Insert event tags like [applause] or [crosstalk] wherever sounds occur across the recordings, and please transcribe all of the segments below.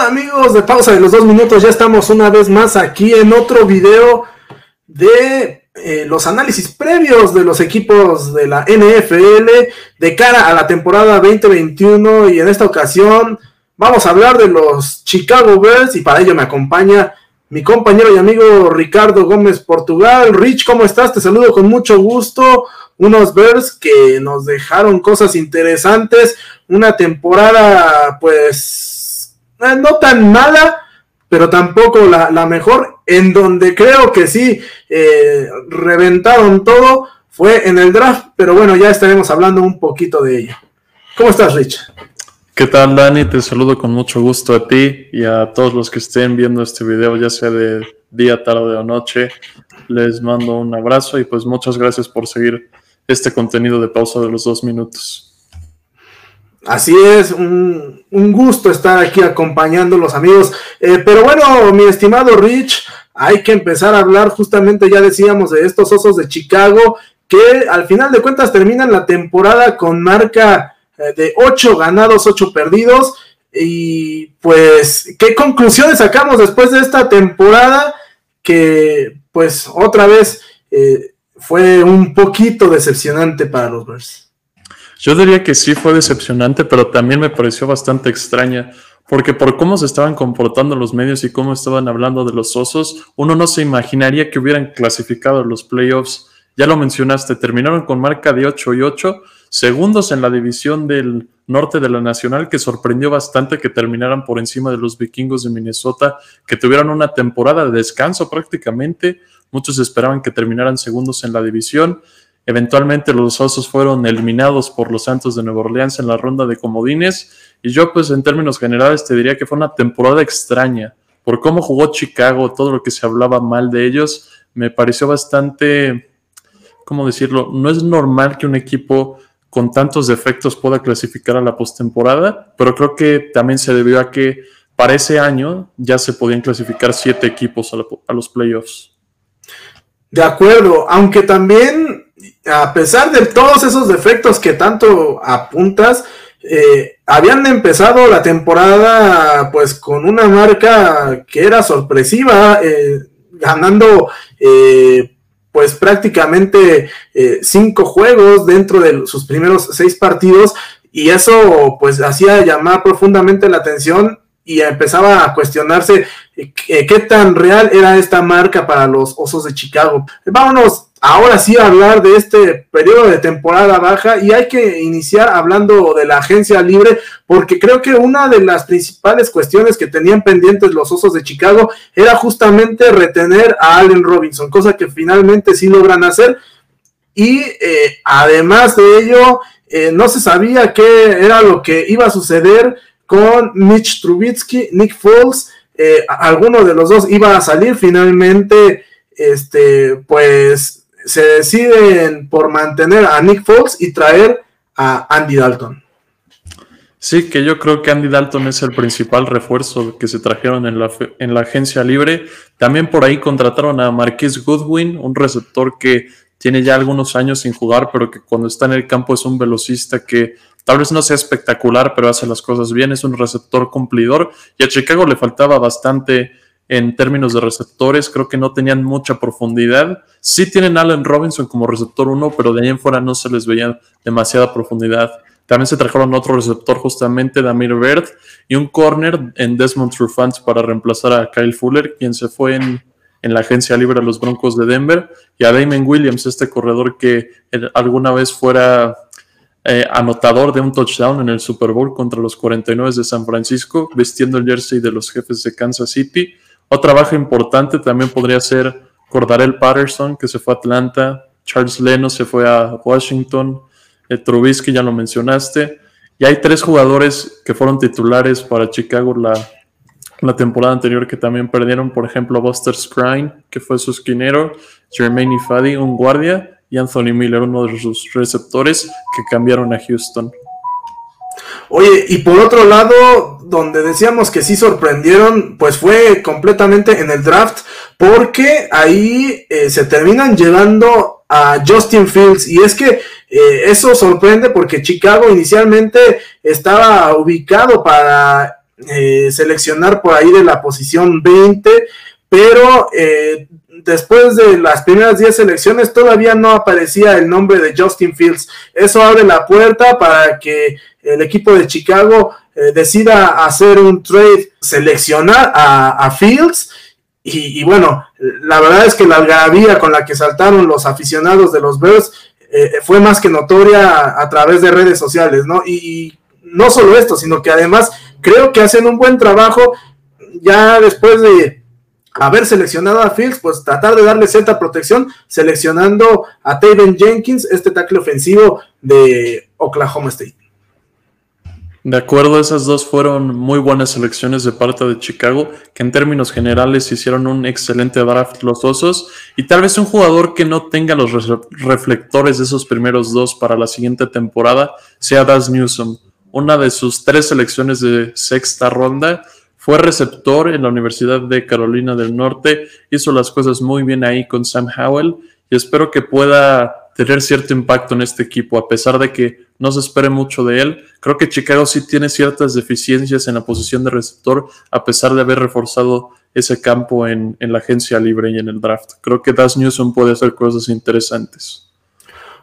amigos de pausa de los dos minutos? Ya estamos una vez más aquí en otro video de eh, los análisis previos de los equipos de la NFL de cara a la temporada 2021 y en esta ocasión vamos a hablar de los Chicago Bears y para ello me acompaña mi compañero y amigo Ricardo Gómez Portugal. Rich, ¿cómo estás? Te saludo con mucho gusto. Unos Bears que nos dejaron cosas interesantes, una temporada pues no tan mala, pero tampoco la, mejor, en donde creo que sí eh, reventaron todo, fue en el draft, pero bueno, ya estaremos hablando un poquito de ello. ¿Cómo estás, Rich? ¿Qué tal, Dani? Te saludo con mucho gusto a ti y a todos los que estén viendo este video, ya sea de día, tarde o noche. Les mando un abrazo y pues muchas gracias por seguir este contenido de pausa de los dos minutos. Así es, un, gusto estar aquí acompañando los amigos. Eh, pero bueno, mi estimado Rich, hay que empezar a hablar justamente, ya decíamos, de estos osos de Chicago, que al final de cuentas terminan la temporada con marca eh, de 8 ganados, 8 perdidos. Y pues, ¿qué conclusiones sacamos después de esta temporada? Que pues otra vez eh, fue un poquito decepcionante para los Bears. Yo diría que sí fue decepcionante, pero también me pareció bastante extraña, porque por cómo se estaban comportando los medios y cómo estaban hablando de los osos, uno no se imaginaría que hubieran clasificado los playoffs. Ya lo mencionaste, terminaron con marca de 8 y 8, segundos en la división del norte de la Nacional, que sorprendió bastante que terminaran por encima de los vikingos de Minnesota, que tuvieron una temporada de descanso prácticamente. Muchos esperaban que terminaran segundos en la división. Eventualmente los Osos fueron eliminados por los Santos de Nueva Orleans en la ronda de comodines. Y yo pues en términos generales te diría que fue una temporada extraña. Por cómo jugó Chicago, todo lo que se hablaba mal de ellos, me pareció bastante, ¿cómo decirlo? No es normal que un equipo con tantos defectos pueda clasificar a la postemporada, pero creo que también se debió a que para ese año ya se podían clasificar siete equipos a, los playoffs. De acuerdo, aunque también a pesar de todos esos defectos que tanto apuntas, eh, habían empezado la temporada pues con una marca que era sorpresiva, eh, ganando eh, pues prácticamente cinco juegos dentro de sus primeros seis partidos y eso pues hacía llamar profundamente la atención y empezaba a cuestionarse qué tan real era esta marca para los Osos de Chicago. Vámonos ahora sí hablar de este periodo de temporada baja y hay que iniciar hablando de la agencia libre porque creo que una de las principales cuestiones que tenían pendientes los Osos de Chicago era justamente retener a Allen Robinson, cosa que finalmente sí logran hacer. Y eh, además de ello eh, no se sabía qué era lo que iba a suceder con Mitch Trubitsky, Nick Foles, eh, alguno de los dos iba a salir finalmente este, pues se deciden por mantener a Nick Fox y traer a Andy Dalton. Sí, que yo creo que Andy Dalton es el principal refuerzo que se trajeron en la, en la agencia libre. También por ahí contrataron a Marquis Goodwin, un receptor que tiene ya algunos años sin jugar, pero que cuando está en el campo es un velocista que tal vez no sea espectacular, pero hace las cosas bien, es un receptor cumplidor. Y a Chicago le faltaba bastante en términos de receptores, creo que no tenían mucha profundidad. Sí tienen Allen Robinson como receptor 1, pero de ahí en fuera no se les veía demasiada profundidad. También se trajeron otro receptor, justamente Damir Bird, y un corner en Desmond Trufant para reemplazar a Kyle Fuller, quien se fue en, la agencia libre a los Broncos de Denver, y a Damon Williams, este corredor que alguna vez fuera eh, anotador de un touchdown en el Super Bowl contra los 49 de San Francisco, vistiendo el jersey de los jefes de Kansas City. Otra baja importante también podría ser Cordarel Patterson, que se fue a Atlanta, Charles Leno se fue a Washington, eh, Trubisky ya lo mencionaste, y hay tres jugadores que fueron titulares para Chicago la, la temporada anterior que también perdieron, por ejemplo, Buster Scrine, que fue su esquinero, Jermaine Ifadi, un guardia, y Anthony Miller, uno de sus receptores que cambiaron a Houston. Oye, y por otro lado, donde decíamos que sí sorprendieron, pues fue completamente en el draft, porque ahí eh, se terminan llevando a Justin Fields. Y es que eh, eso sorprende porque Chicago inicialmente estaba ubicado para eh, seleccionar por ahí de la posición 20, pero después de las primeras 10 selecciones todavía no aparecía el nombre de Justin Fields. Eso abre la puerta para que el equipo de Chicago eh, decida hacer un trade, seleccionar a, Fields. Y, bueno, la verdad es que la algarabía con la que saltaron los aficionados de los Bears eh, fue más que notoria a, través de redes sociales, ¿no? y no solo esto, sino que además creo que hacen un buen trabajo ya después de haber seleccionado a Fields, pues tratar de darle cierta protección, seleccionando a Taven Jenkins, este tackle ofensivo de Oklahoma State. De acuerdo, esas dos fueron muy buenas selecciones de parte de Chicago, que en términos generales hicieron un excelente draft los osos, y tal vez un jugador que no tenga los reflectores de esos primeros dos para la siguiente temporada sea Das Newsom. Una de sus tres selecciones de sexta ronda fue receptor en la Universidad de Carolina del Norte, hizo las cosas muy bien ahí con Sam Howell y espero que pueda tener cierto impacto en este equipo, a pesar de que no se espere mucho de él. Creo que Chicago sí tiene ciertas deficiencias en la posición de receptor, a pesar de haber reforzado ese campo en, la agencia libre y en el draft. Creo que Das Newsom puede hacer cosas interesantes.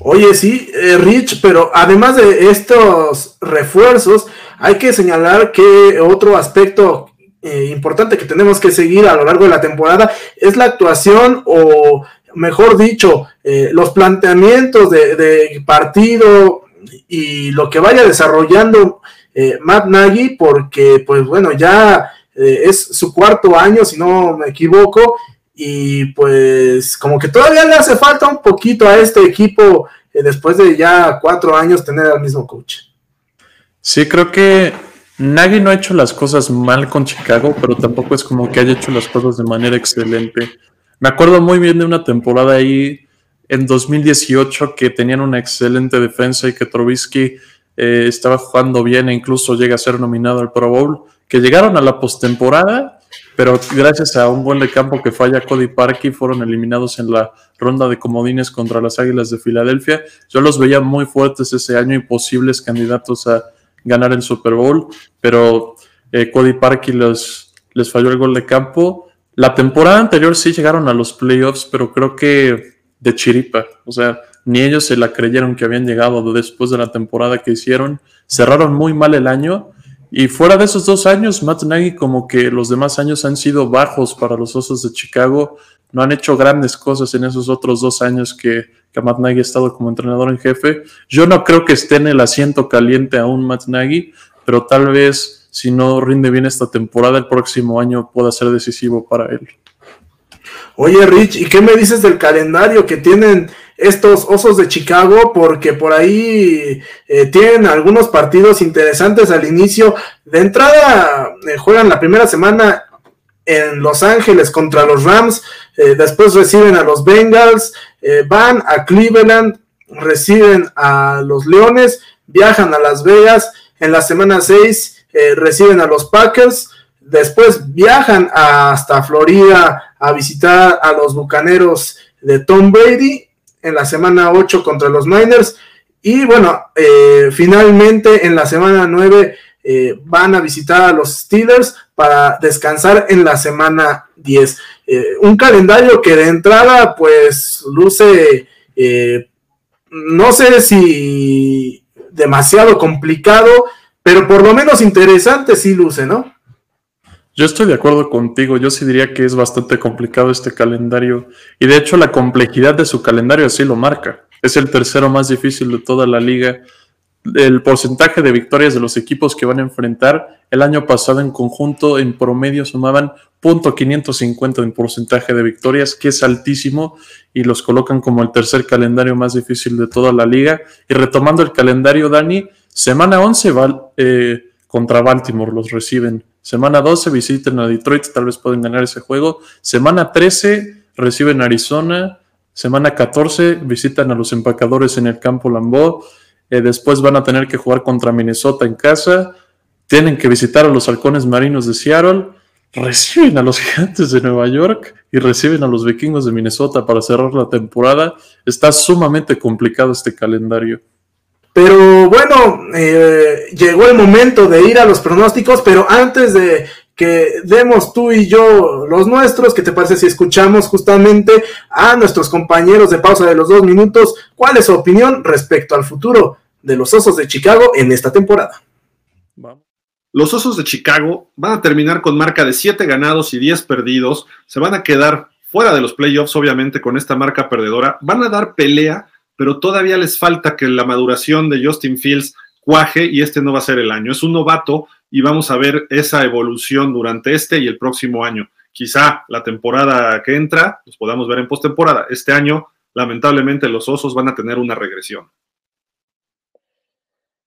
Oye, sí, eh, Rich, pero además de estos refuerzos, hay que señalar que otro aspecto eh, importante que tenemos que seguir a lo largo de la temporada es la actuación o, mejor dicho, eh, los planteamientos de, partido y lo que vaya desarrollando eh, Matt Nagy, porque pues bueno, ya es su cuarto año, si no me equivoco, y pues como que todavía le hace falta un poquito a este equipo después de ya cuatro años tener al mismo coach. Sí, creo que Nagy no ha hecho las cosas mal con Chicago, pero tampoco es como que haya hecho las cosas de manera excelente. Me acuerdo muy bien de una temporada ahí en 2018 que tenían una excelente defensa y que Trubisky eh, estaba jugando bien e incluso llega a ser nominado al Pro Bowl, que llegaron a la postemporada, pero gracias a un buen de campo que falla Cody Parkey fueron eliminados en la ronda de comodines contra las Águilas de Filadelfia. Yo los veía muy fuertes ese año y posibles candidatos a ganar el Super Bowl, pero eh, Cody Parkey les, les falló el gol de campo. La temporada anterior sí llegaron a los playoffs, pero creo que de chiripa, o sea, ni ellos se la creyeron que habían llegado después de la temporada que hicieron. Cerraron muy mal el año y fuera de esos dos años, Matt Nagy como que los demás años han sido bajos para los Osos de Chicago. No han hecho grandes cosas en esos otros dos años que, que Matt Nagy ha estado como entrenador en jefe. Yo no creo que esté en el asiento caliente aún Matt Nagy, pero tal vez si no rinde bien esta temporada, el próximo año pueda ser decisivo para él. Oye, Rich, ¿y qué me dices del calendario que tienen estos Osos de Chicago? Porque por ahí eh, tienen algunos partidos interesantes al inicio. De entrada, eh, juegan la primera semana en Los Ángeles contra los Rams, eh, después reciben a los Bengals, van a Cleveland, reciben a los Leones, viajan a Las Vegas, en la semana 6 eh, reciben a los Packers, después viajan hasta Florida a visitar a los Bucaneros de Tom Brady, en la semana 8 contra los Niners, y bueno, finalmente en la semana 9 van a visitar a los Steelers para descansar en la semana 10. Eh, un calendario que de entrada pues luce, eh, no sé si demasiado complicado, pero por lo menos interesante sí luce, ¿no? Yo estoy de acuerdo contigo, yo sí diría que es bastante complicado este calendario y de hecho la complejidad de su calendario así lo marca. Es el tercero más difícil de toda la liga el porcentaje de victorias de los equipos que van a enfrentar. El año pasado en conjunto, en promedio, sumaban .550 en porcentaje de victorias, que es altísimo, y los colocan como el tercer calendario más difícil de toda la liga. Y retomando el calendario, Dani, semana 11 va, eh, contra Baltimore los reciben. Semana 12 visiten a Detroit, tal vez pueden ganar ese juego. Semana 13 reciben Arizona. Semana 14 visitan a los empacadores en el campo Lambeau. Eh, después van a tener que jugar contra Minnesota en casa. Tienen que visitar a los halcones marinos de Seattle. Reciben a los [laughs] gigantes de Nueva York y reciben a los vikingos de Minnesota para cerrar la temporada. Está sumamente complicado este calendario. Pero bueno, eh, llegó el momento de ir a los pronósticos, pero antes de que demos tú y yo los nuestros, ¿qué te parece si escuchamos justamente a nuestros compañeros de pausa de los dos minutos? ¿Cuál es su opinión respecto al futuro de los Osos de Chicago en esta temporada? Los Osos de Chicago van a terminar con marca de 7 ganados y 10 perdidos, se van a quedar fuera de los playoffs, obviamente, con esta marca perdedora, van a dar pelea pero todavía les falta que la maduración de Justin Fields cuaje y este no va a ser el año. Es un novato y vamos a ver esa evolución durante este y el próximo año. Quizá la temporada que entra los podamos ver en postemporada. Este año, lamentablemente, los Osos van a tener una regresión.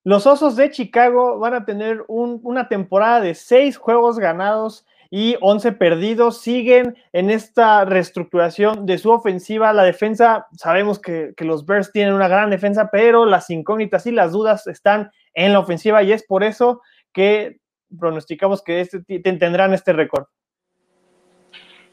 Los Osos de Chicago van a tener una temporada de seis juegos ganados y 11 perdidos. Siguen en esta reestructuración de su ofensiva. La defensa, sabemos que, los Bears tienen una gran defensa, pero las incógnitas y las dudas están en la ofensiva y es por eso que pronosticamos que este, tendrán este récord.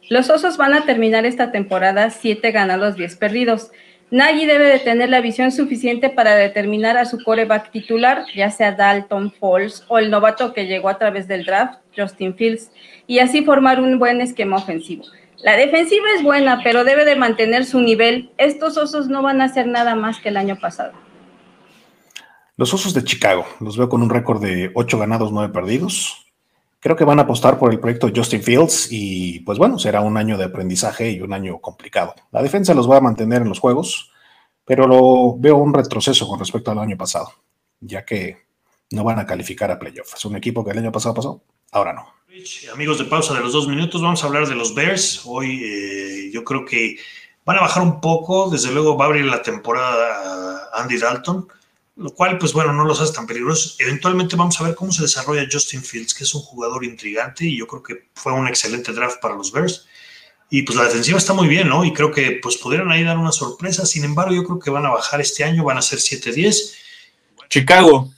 Los Osos van a terminar esta temporada 7 ganados, 10 perdidos. Nagy debe de tener la visión suficiente para determinar a su coreback titular, ya sea Dalton Falls o el novato que llegó a través del draft, Justin Fields, y así formar un buen esquema ofensivo. La defensiva es buena, pero debe de mantener su nivel. Estos osos no van a hacer nada más que el año pasado. Los osos de Chicago, los veo con un récord de 8 ganados, 9 perdidos. Creo que van a apostar por el proyecto Justin Fields y pues bueno, será un año de aprendizaje y un año complicado. La defensa los va a mantener en los juegos, pero lo veo un retroceso con respecto al año pasado, ya que no van a calificar a playoff. Es un equipo que el año pasado pasó, ahora no. Amigos de pausa de los dos minutos, vamos a hablar de los Bears. Hoy eh, yo creo que van a bajar un poco, desde luego va a abrir la temporada Andy Dalton lo cual, pues bueno, no los hace tan peligrosos. Eventualmente vamos a ver cómo se desarrolla Justin Fields, que es un jugador intrigante y yo creo que fue un excelente draft para los Bears. Y pues la defensiva está muy bien, ¿no? Y creo que pues pudieron ahí dar una sorpresa. Sin embargo, yo creo que van a bajar este año, van a ser 7-10. Chicago.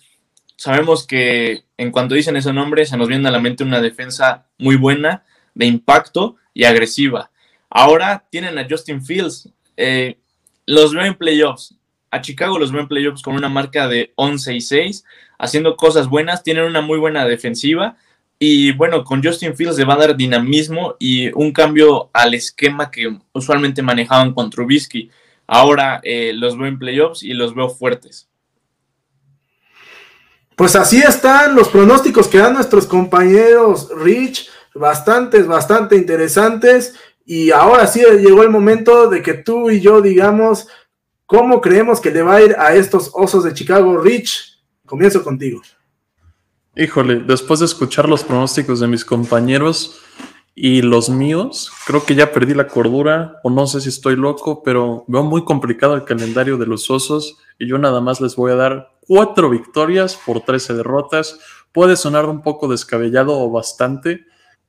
Sabemos que en cuanto dicen ese nombre, se nos viene a la mente una defensa muy buena, de impacto y agresiva. Ahora tienen a Justin Fields. Eh, los veo en playoffs a Chicago los veo en playoffs con una marca de 11 y 6, haciendo cosas buenas, tienen una muy buena defensiva y bueno, con Justin Fields le va a dar dinamismo y un cambio al esquema que usualmente manejaban con Trubisky. Ahora eh, los veo en playoffs y los veo fuertes. Pues así están los pronósticos que dan nuestros compañeros Rich, bastantes, bastante interesantes. Y ahora sí llegó el momento de que tú y yo digamos ¿Cómo creemos que le va a ir a estos osos de Chicago? Rich, comienzo contigo. Híjole, después de escuchar los pronósticos de mis compañeros y los míos, creo que ya perdí la cordura o no sé si estoy loco, pero veo muy complicado el calendario de los osos y yo nada más les voy a dar cuatro victorias por 13 derrotas. Puede sonar un poco descabellado o bastante,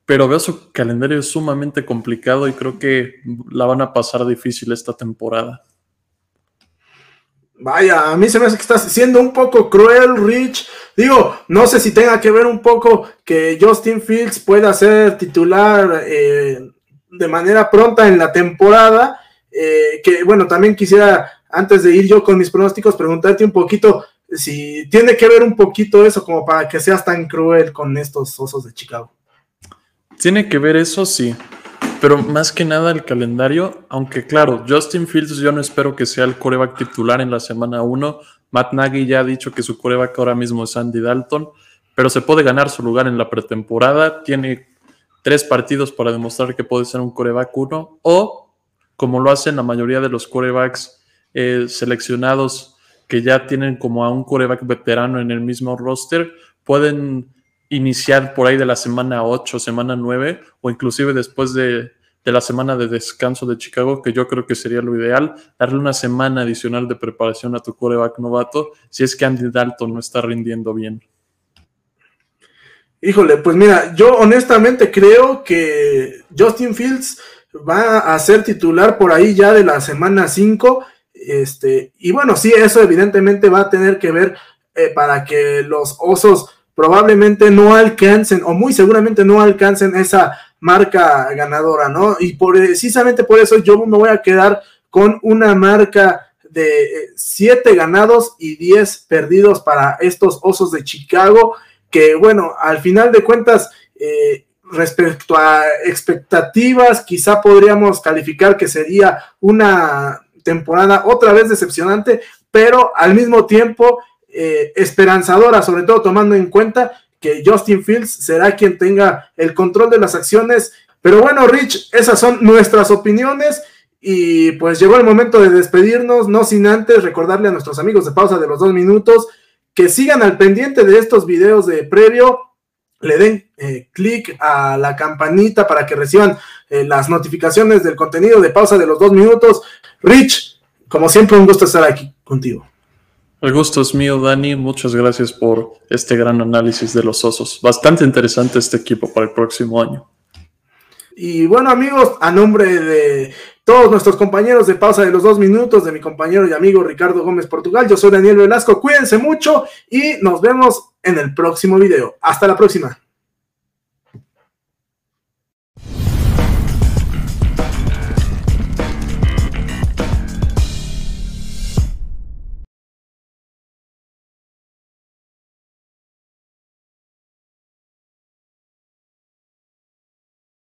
pero veo su calendario sumamente complicado y creo que la van a pasar difícil esta temporada. Vaya, a mí se me hace que estás siendo un poco cruel, Rich. Digo, no sé si tenga que ver un poco que Justin Fields pueda ser titular eh, de manera pronta en la temporada. Eh, que bueno, también quisiera, antes de ir yo con mis pronósticos, preguntarte un poquito si tiene que ver un poquito eso como para que seas tan cruel con estos osos de Chicago. Tiene que ver eso, sí. Pero más que nada el calendario, aunque claro, Justin Fields yo no espero que sea el coreback titular en la semana 1. Matt Nagy ya ha dicho que su coreback ahora mismo es Andy Dalton, pero se puede ganar su lugar en la pretemporada. Tiene tres partidos para demostrar que puede ser un coreback 1 o, como lo hacen la mayoría de los corebacks eh, seleccionados que ya tienen como a un coreback veterano en el mismo roster, pueden iniciar por ahí de la semana 8, semana 9 o inclusive después de, la semana de descanso de Chicago, que yo creo que sería lo ideal, darle una semana adicional de preparación a tu coreback novato si es que Andy Dalton no está rindiendo bien. Híjole, pues mira, yo honestamente creo que Justin Fields va a ser titular por ahí ya de la semana 5. Este, y bueno, sí, eso evidentemente va a tener que ver eh, para que los osos probablemente no alcancen o muy seguramente no alcancen esa marca ganadora, ¿no? Y precisamente por eso yo me voy a quedar con una marca de 7 ganados y 10 perdidos para estos Osos de Chicago, que bueno, al final de cuentas, eh, respecto a expectativas, quizá podríamos calificar que sería una temporada otra vez decepcionante, pero al mismo tiempo eh, esperanzadora, sobre todo tomando en cuenta que Justin Fields será quien tenga el control de las acciones. Pero bueno, Rich, esas son nuestras opiniones. Y pues llegó el momento de despedirnos, no sin antes recordarle a nuestros amigos de pausa de los dos minutos que sigan al pendiente de estos videos de previo, le den eh, clic a la campanita para que reciban eh, las notificaciones del contenido de pausa de los dos minutos. Rich, como siempre, un gusto estar aquí contigo. El gusto es mío, Dani. Muchas gracias por este gran análisis de los osos. Bastante interesante este equipo para el próximo año. Y bueno, amigos, a nombre de todos nuestros compañeros de pausa de los dos minutos, de mi compañero y amigo Ricardo Gómez Portugal, yo soy Daniel Velasco. Cuídense mucho y nos vemos en el próximo video. Hasta la próxima.